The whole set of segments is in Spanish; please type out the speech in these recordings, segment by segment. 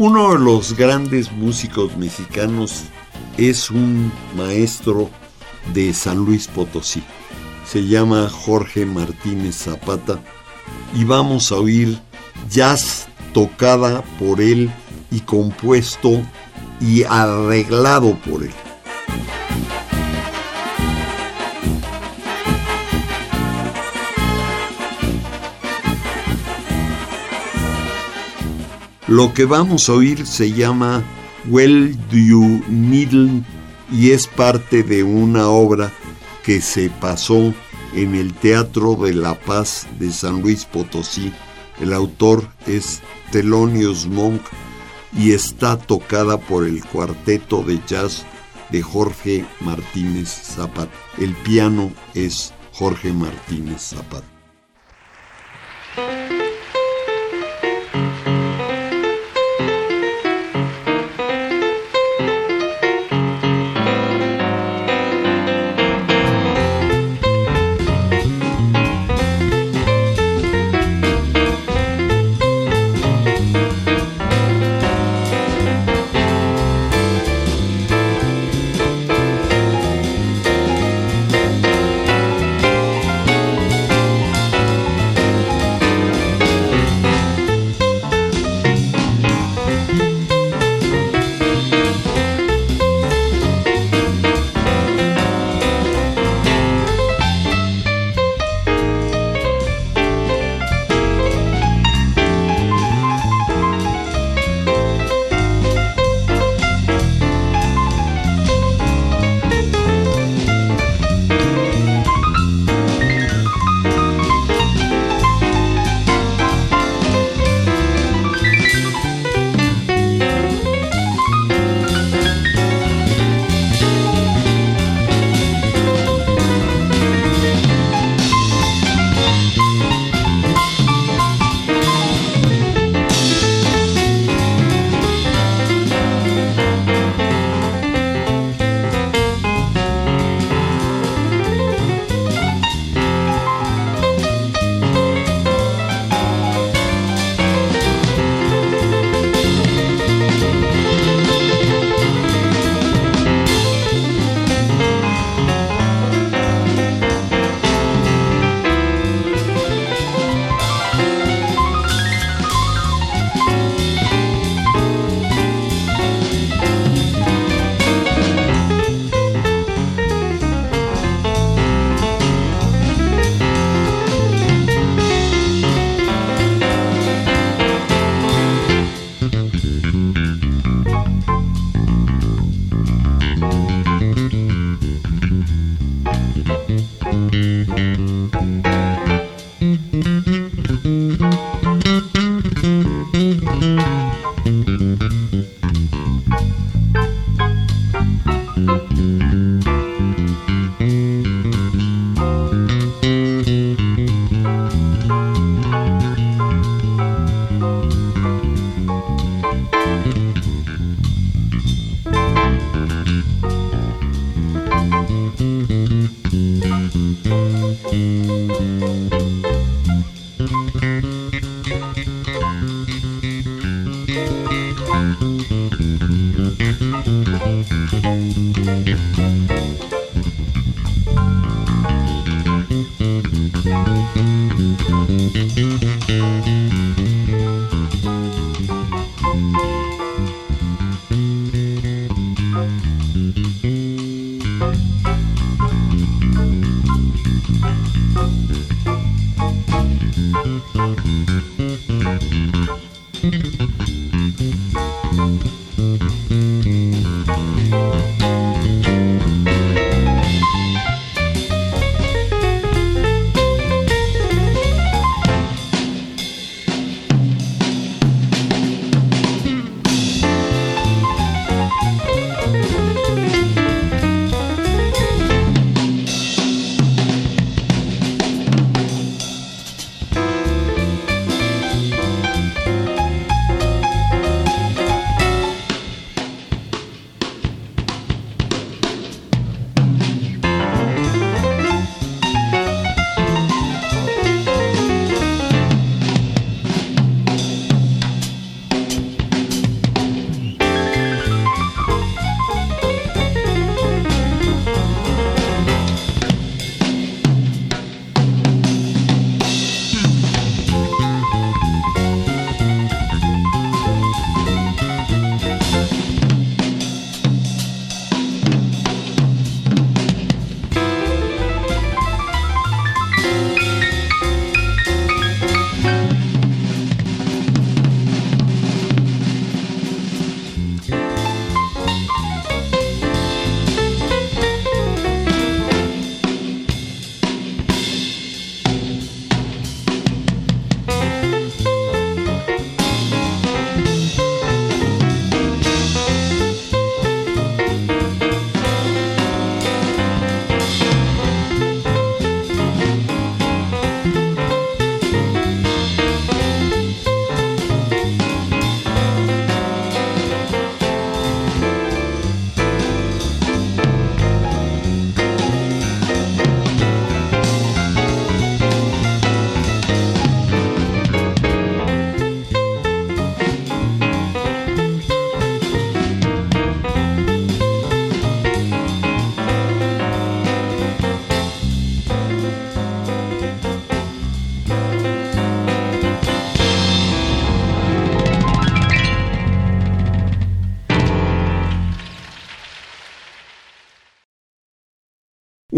Uno de los grandes músicos mexicanos es un maestro de San Luis Potosí. Se llama Jorge Martínez Zapata y vamos a oír jazz tocada por él y compuesto y arreglado por él. Lo que vamos a oír se llama Well Do You Need y es parte de una obra que se pasó en el Teatro de la Paz de San Luis Potosí. El autor es Telonius Monk y está tocada por el cuarteto de jazz de Jorge Martínez Zapata. El piano es Jorge Martínez Zapata.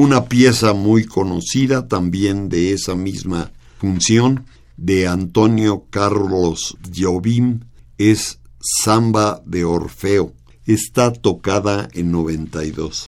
Una pieza muy conocida también de esa misma función de Antonio Carlos Jobim es Samba de Orfeo. Está tocada en 92.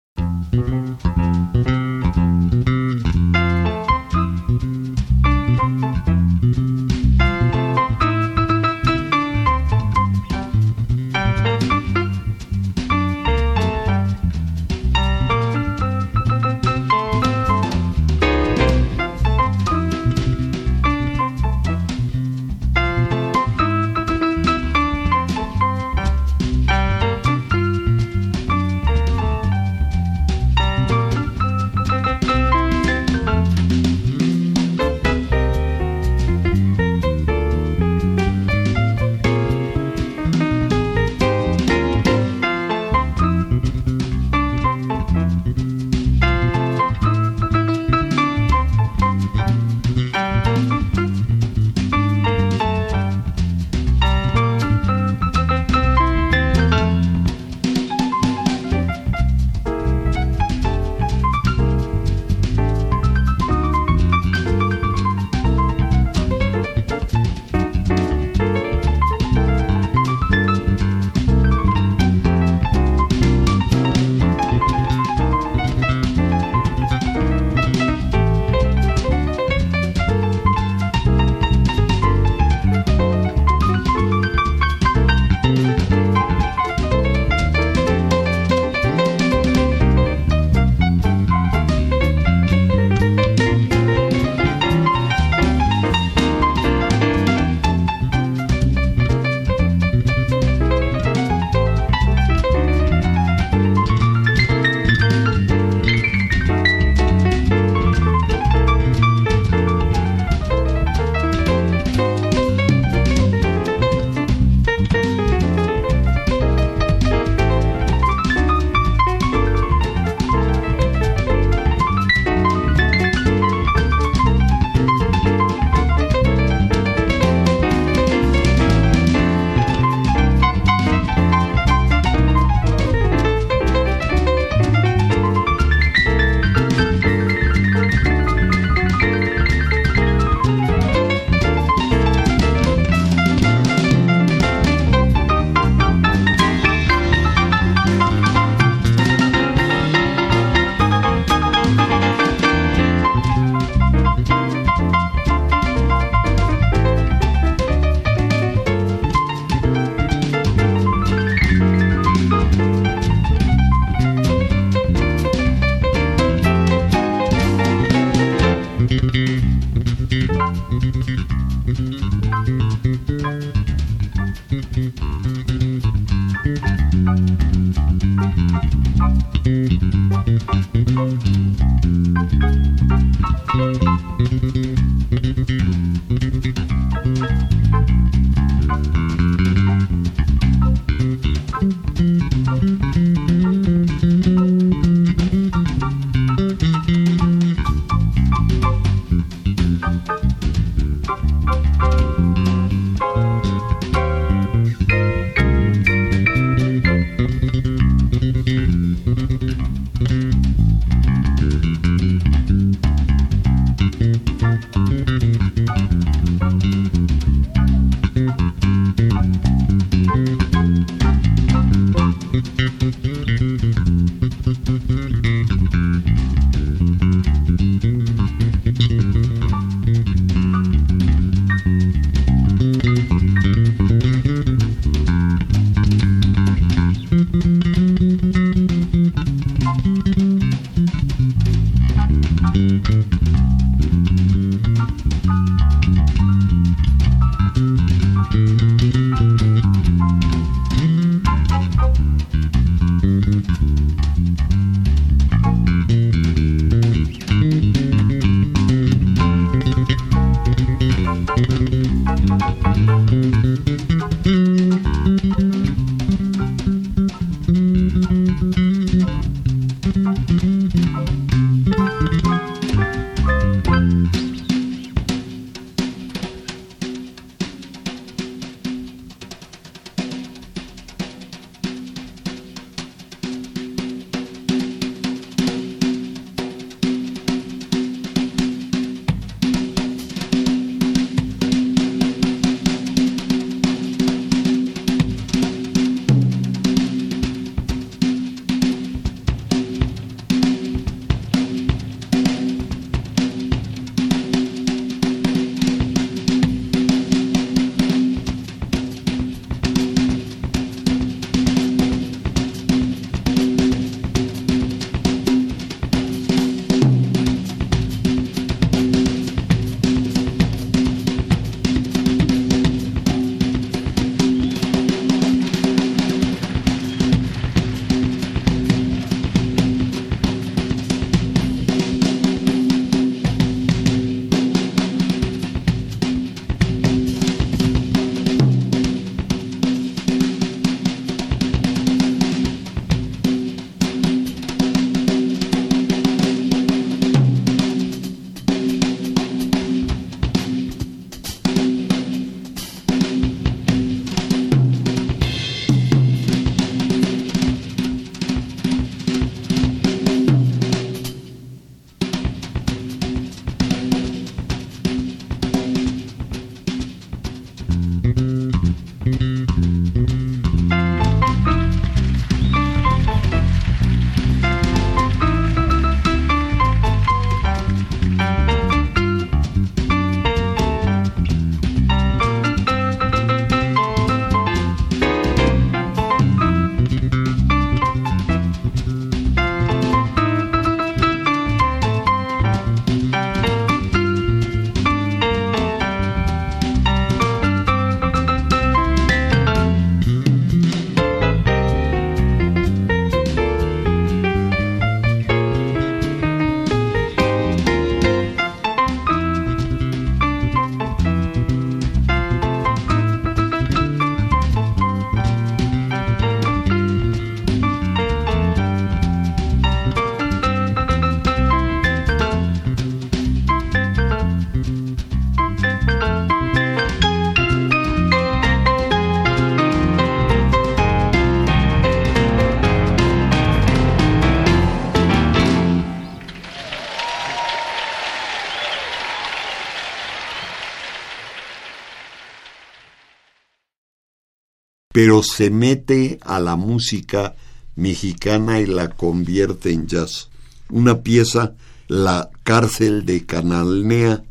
Pero se mete a la música mexicana y la convierte en jazz. Una pieza, La cárcel de Canalnea,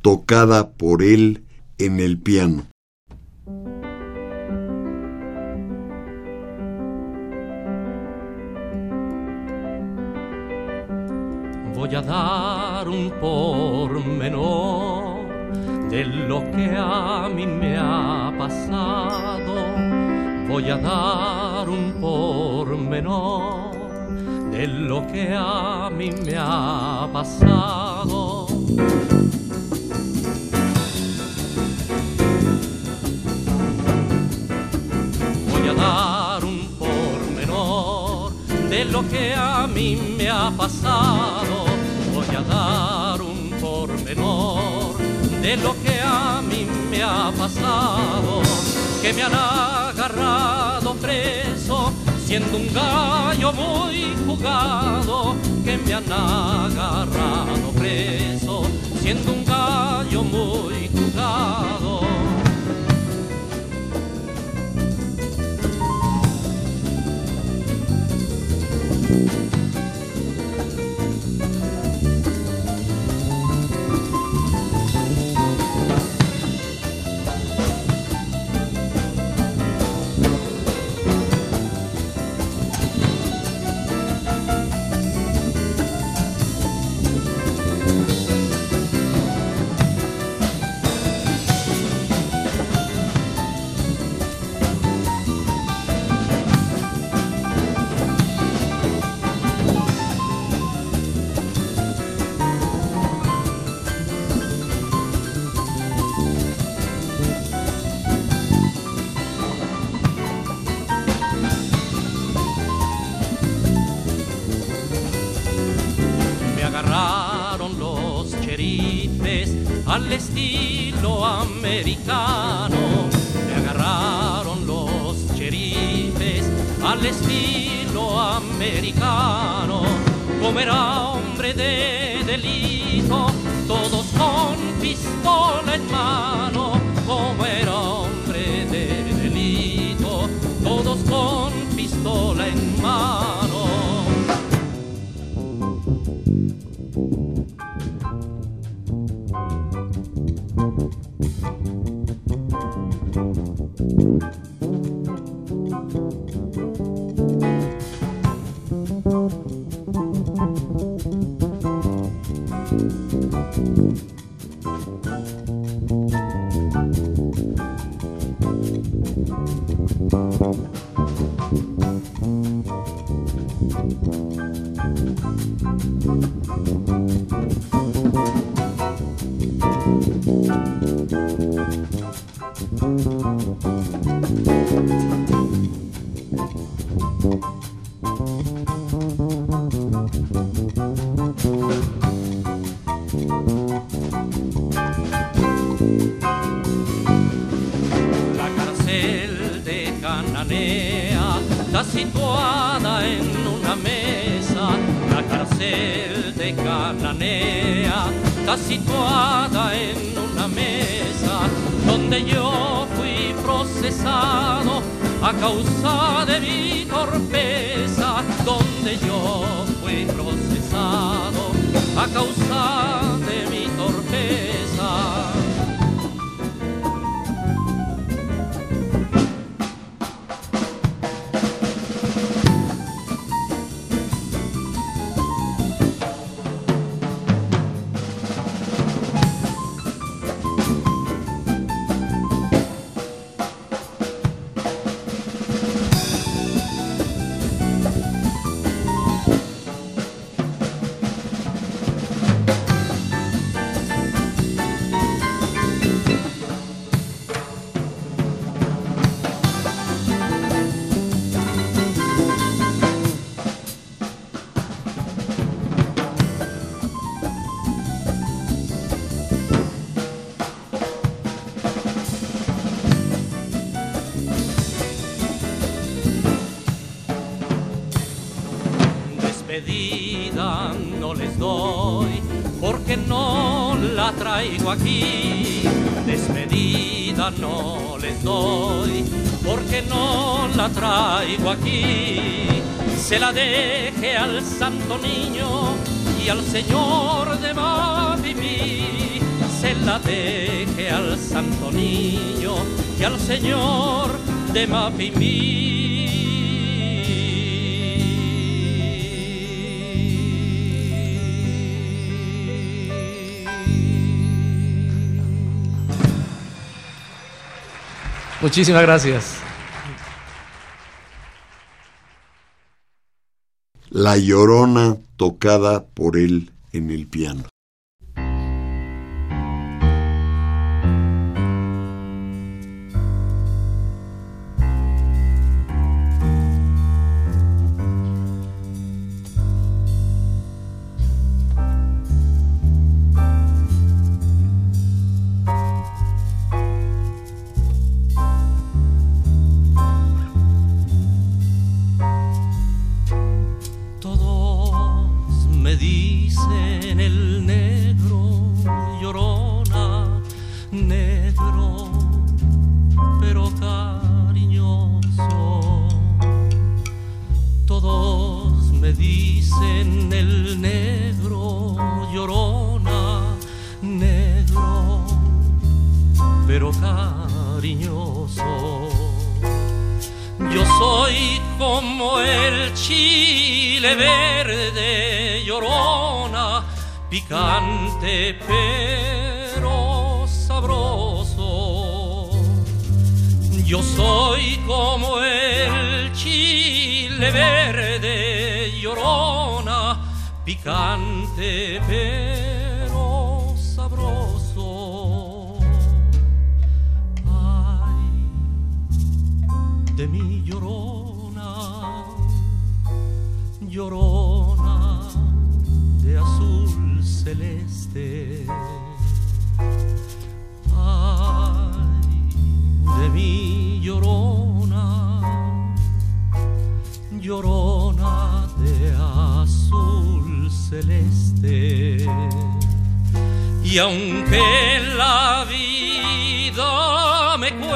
tocada por él en el piano. Voy a dar un pormenor de lo que a mí me ha pasado. Voy a dar un pormenor de lo que a mí me ha pasado. Voy a dar un pormenor de lo que a mí me ha pasado. Voy a dar un pormenor de lo que a mí me ha pasado. Que me han agarrado preso siendo un gallo muy jugado que me han agarrado preso, siendo un gallo muy jugado. de cananea, está situada en una mesa donde yo fui procesado a causa de mi torpeza, donde yo fui procesado a causa de mi torpeza. Traigo aquí, despedida no les doy, porque no la traigo aquí. Se la deje al santo niño y al señor de Mavimi. Se la deje al santo niño y al señor de Mavimi. Muchísimas gracias. La Llorona tocada por él en el piano.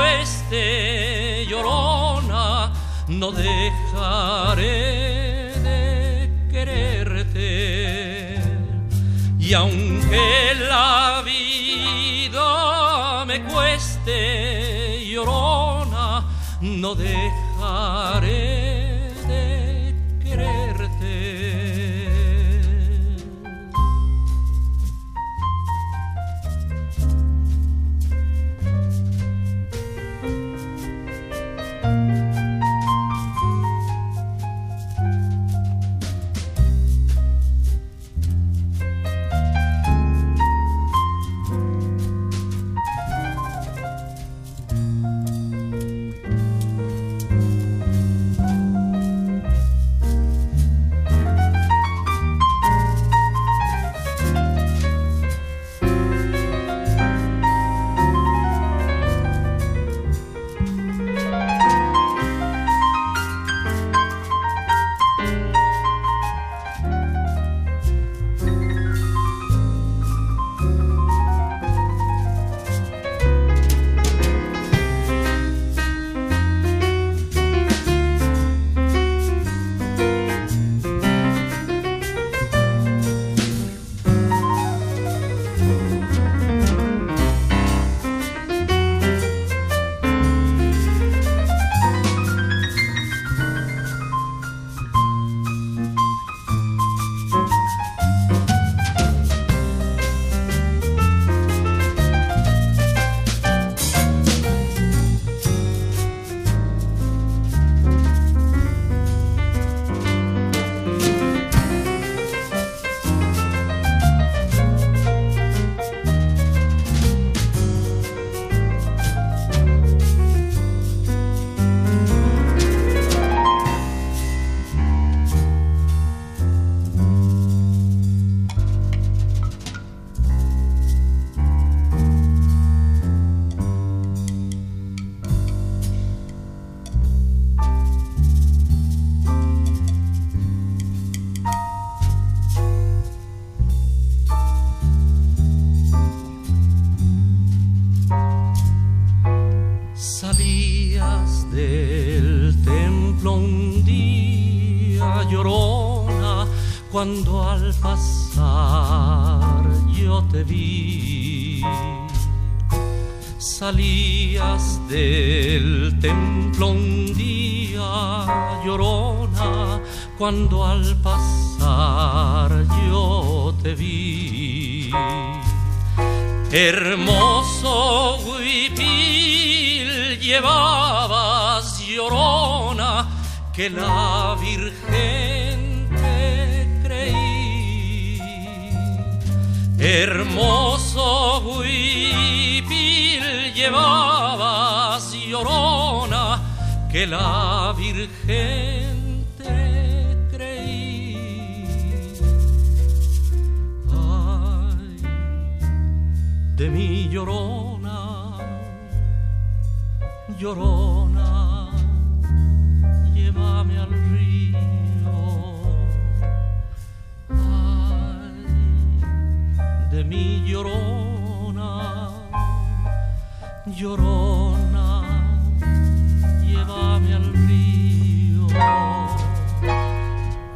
Cueste llorona, no dejaré de quererte. Y aunque la vida me cueste llorona, no dejaré que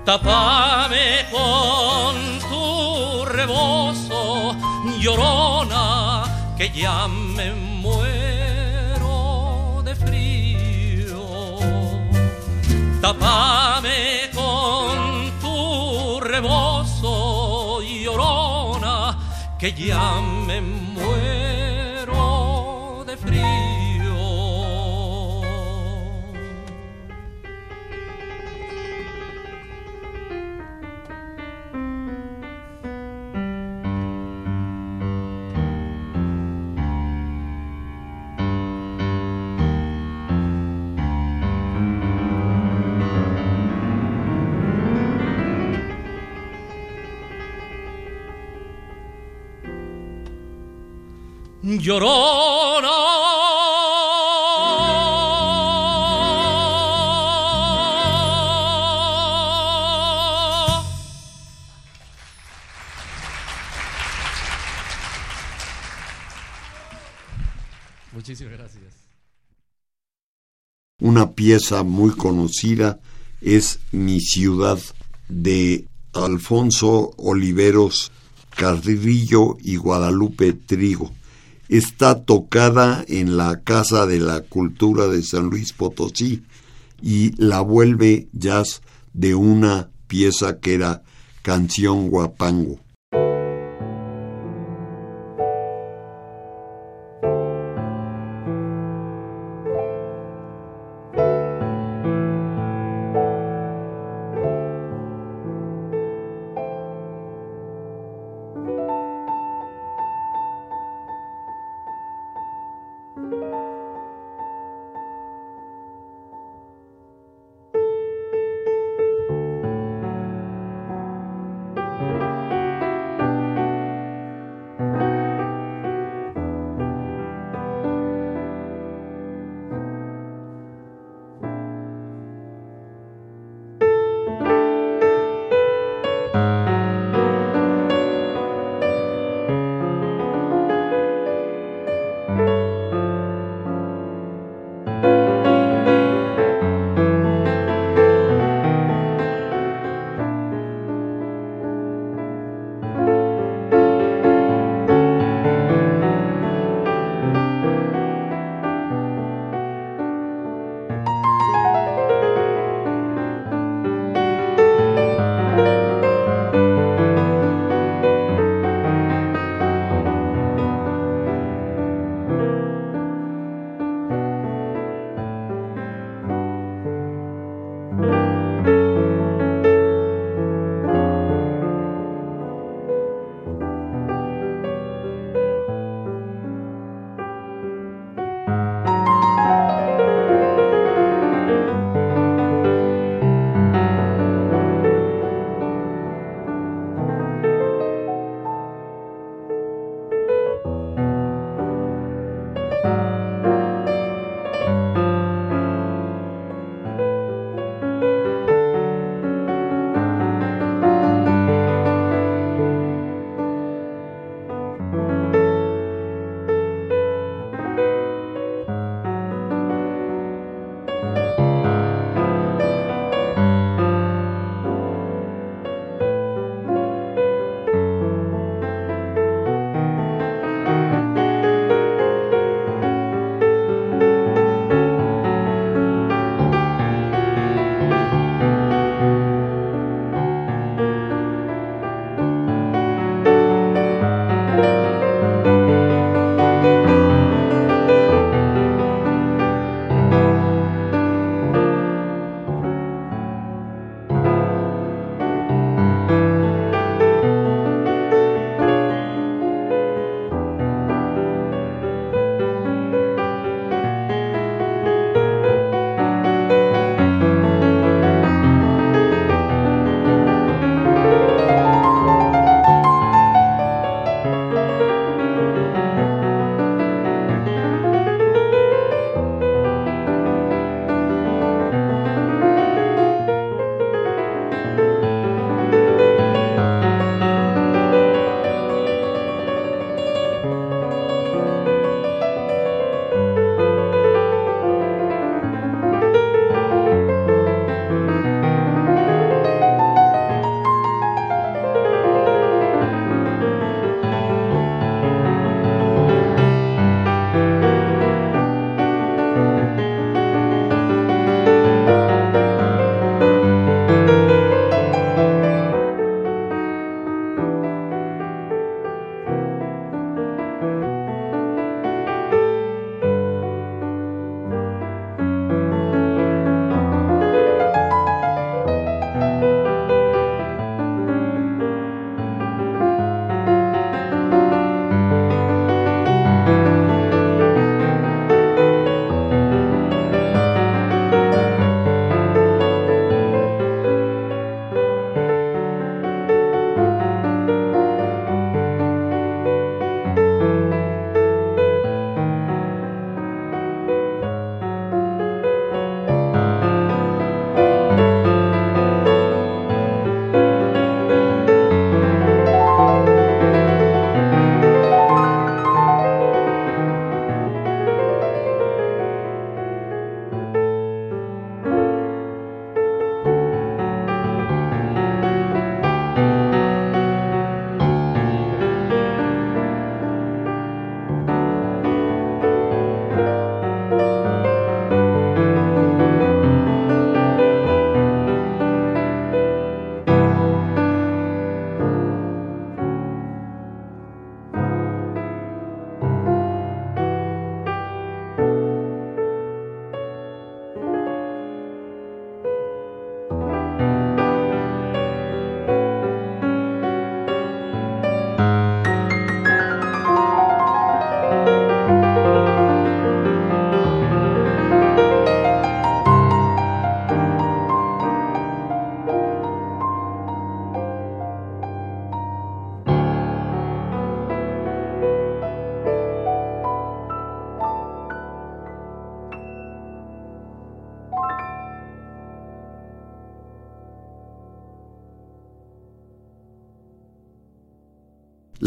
Tapame con tu rebozo, llorona, que ya me muero de frío. Tapame con tu rebozo, llorona, que ya me Muchísimas gracias. Una pieza muy conocida es Mi ciudad de Alfonso Oliveros Carrillo y Guadalupe Trigo. Está tocada en la Casa de la Cultura de San Luis Potosí y la vuelve jazz de una pieza que era Canción Guapango.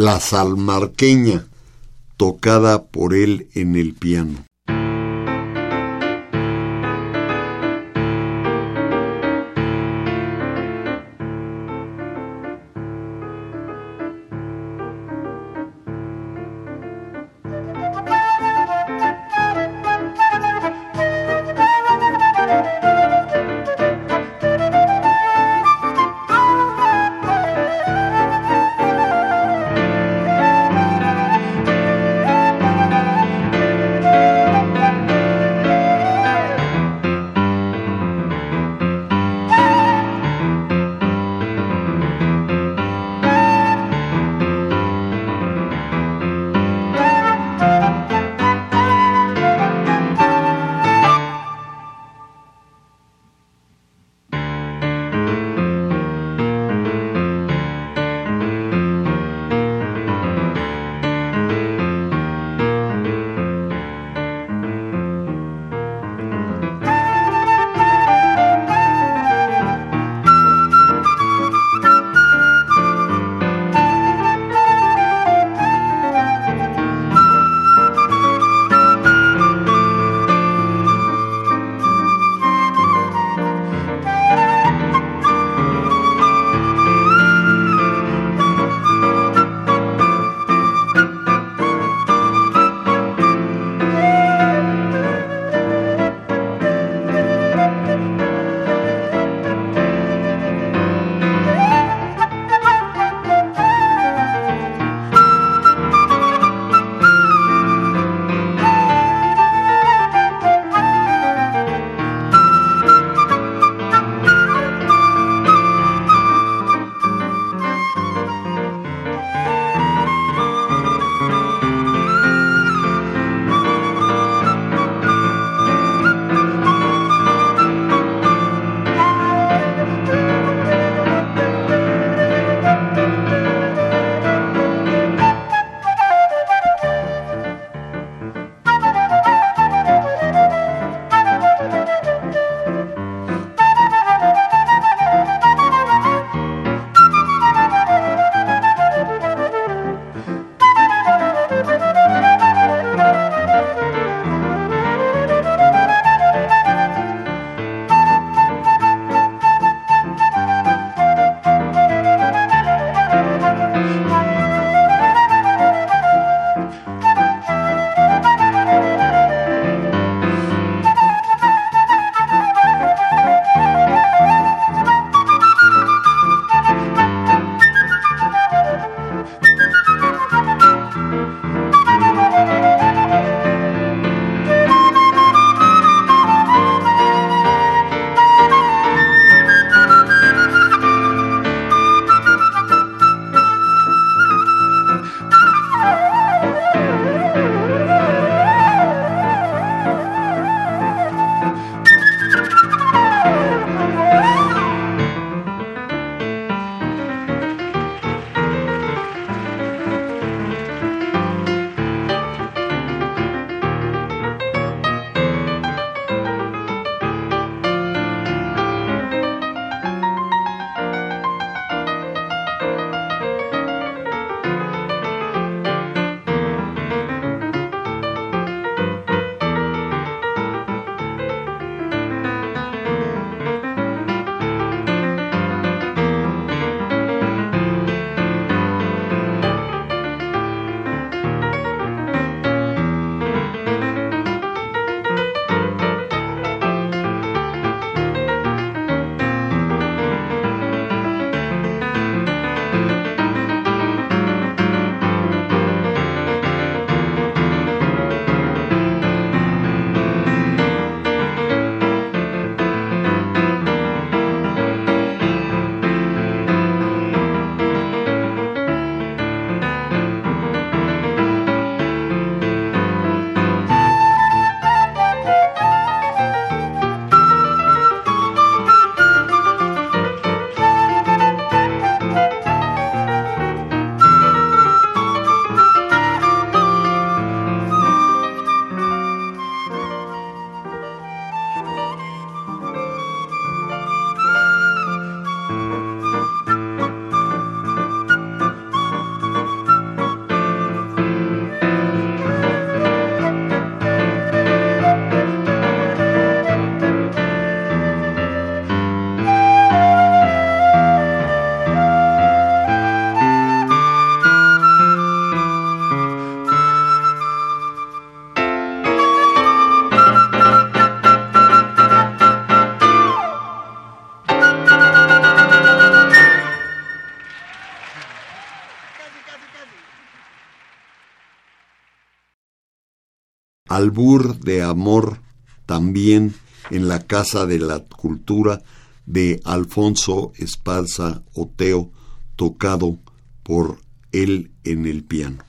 La Salmarqueña, tocada por él en el piano. Albur de Amor, también en la Casa de la Cultura de Alfonso Esparza Oteo, tocado por él en el piano.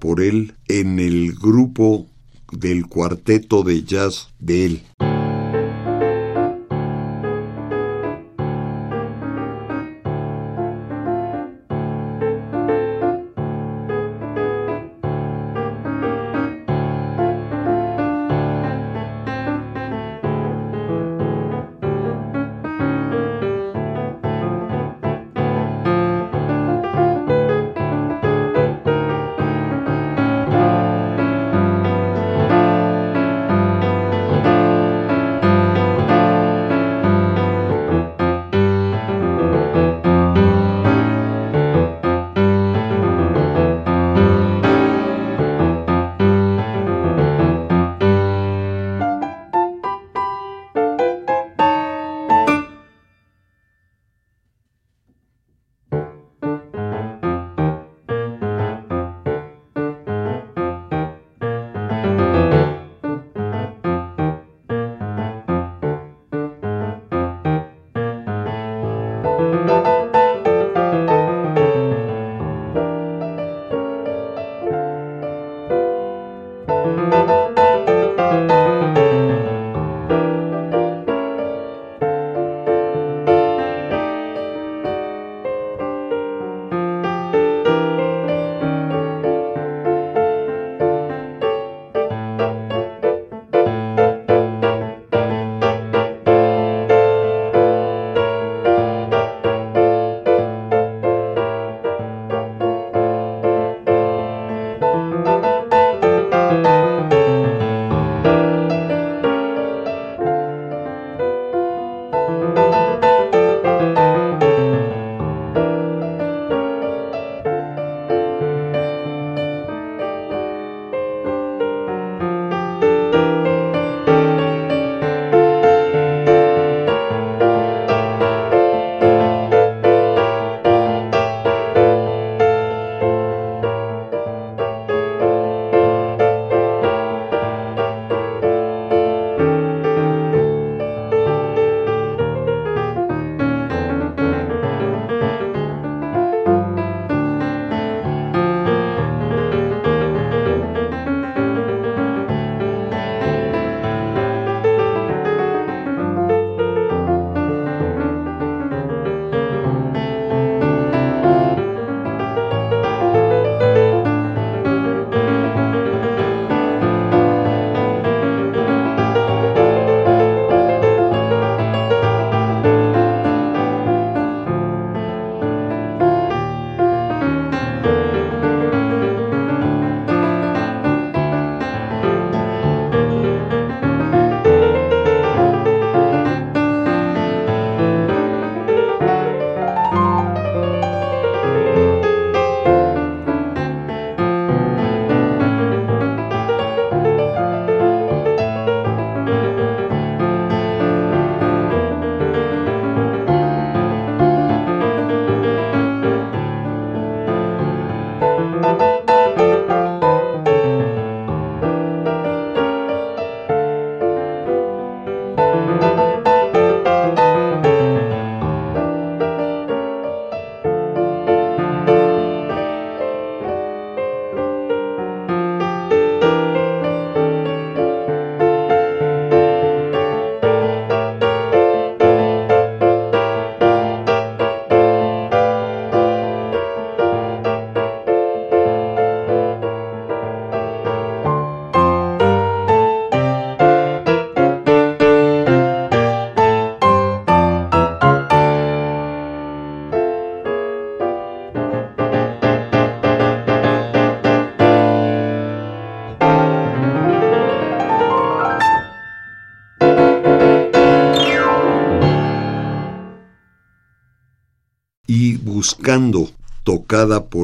Por él en el grupo del cuarteto de jazz de él.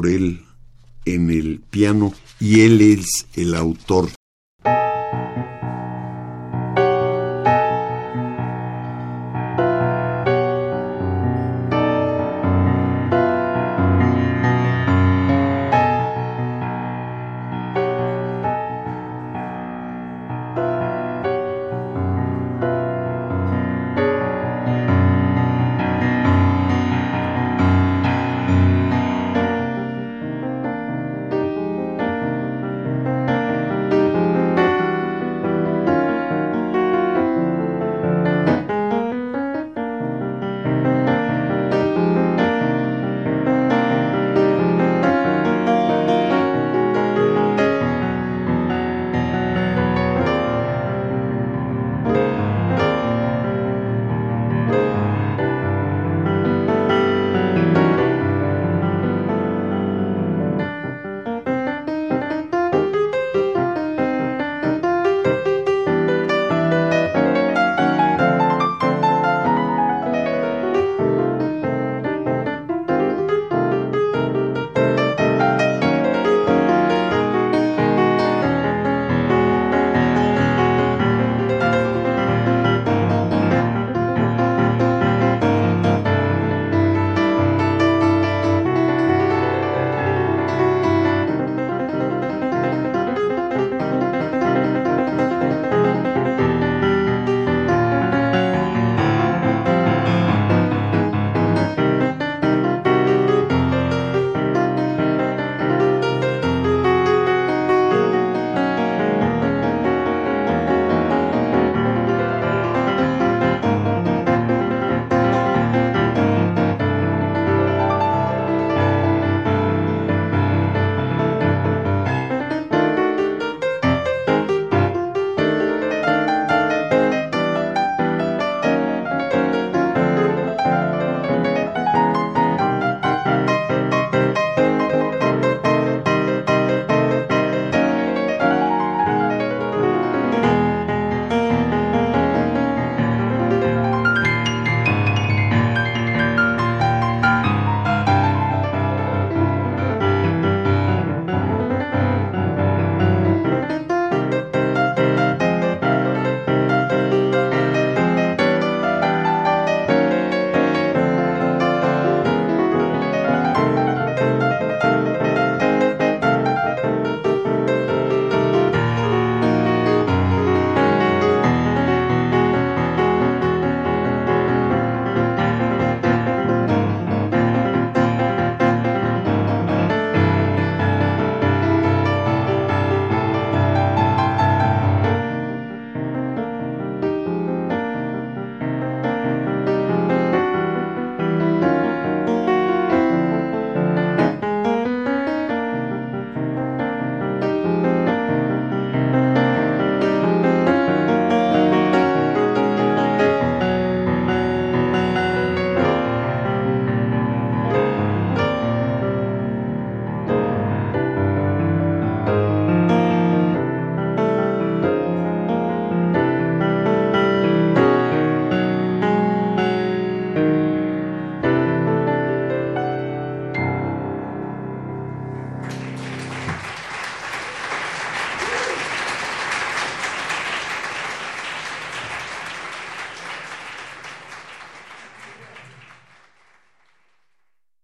Él en el piano, y él es el autor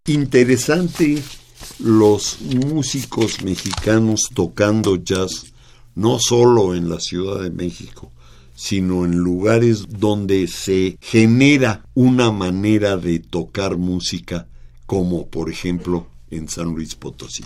Interesante los músicos mexicanos tocando jazz, no solo en la Ciudad de México, sino en lugares donde se genera una manera de tocar música, como por ejemplo en San Luis Potosí.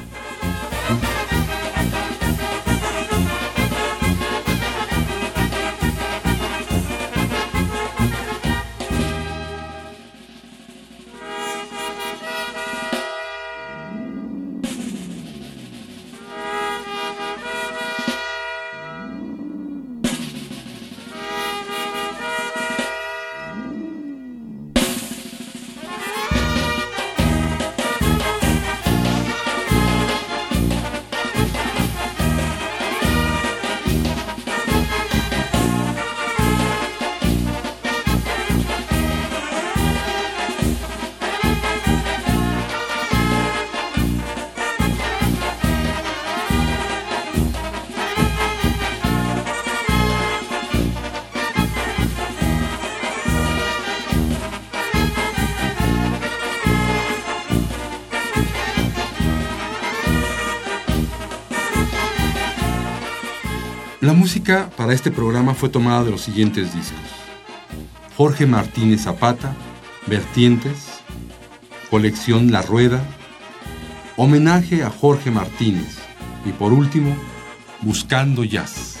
Para este programa fue tomada de los siguientes discos. Jorge Martínez Zapata, Vertientes, Colección La Rueda, Homenaje a Jorge Martínez y por último, Buscando Jazz.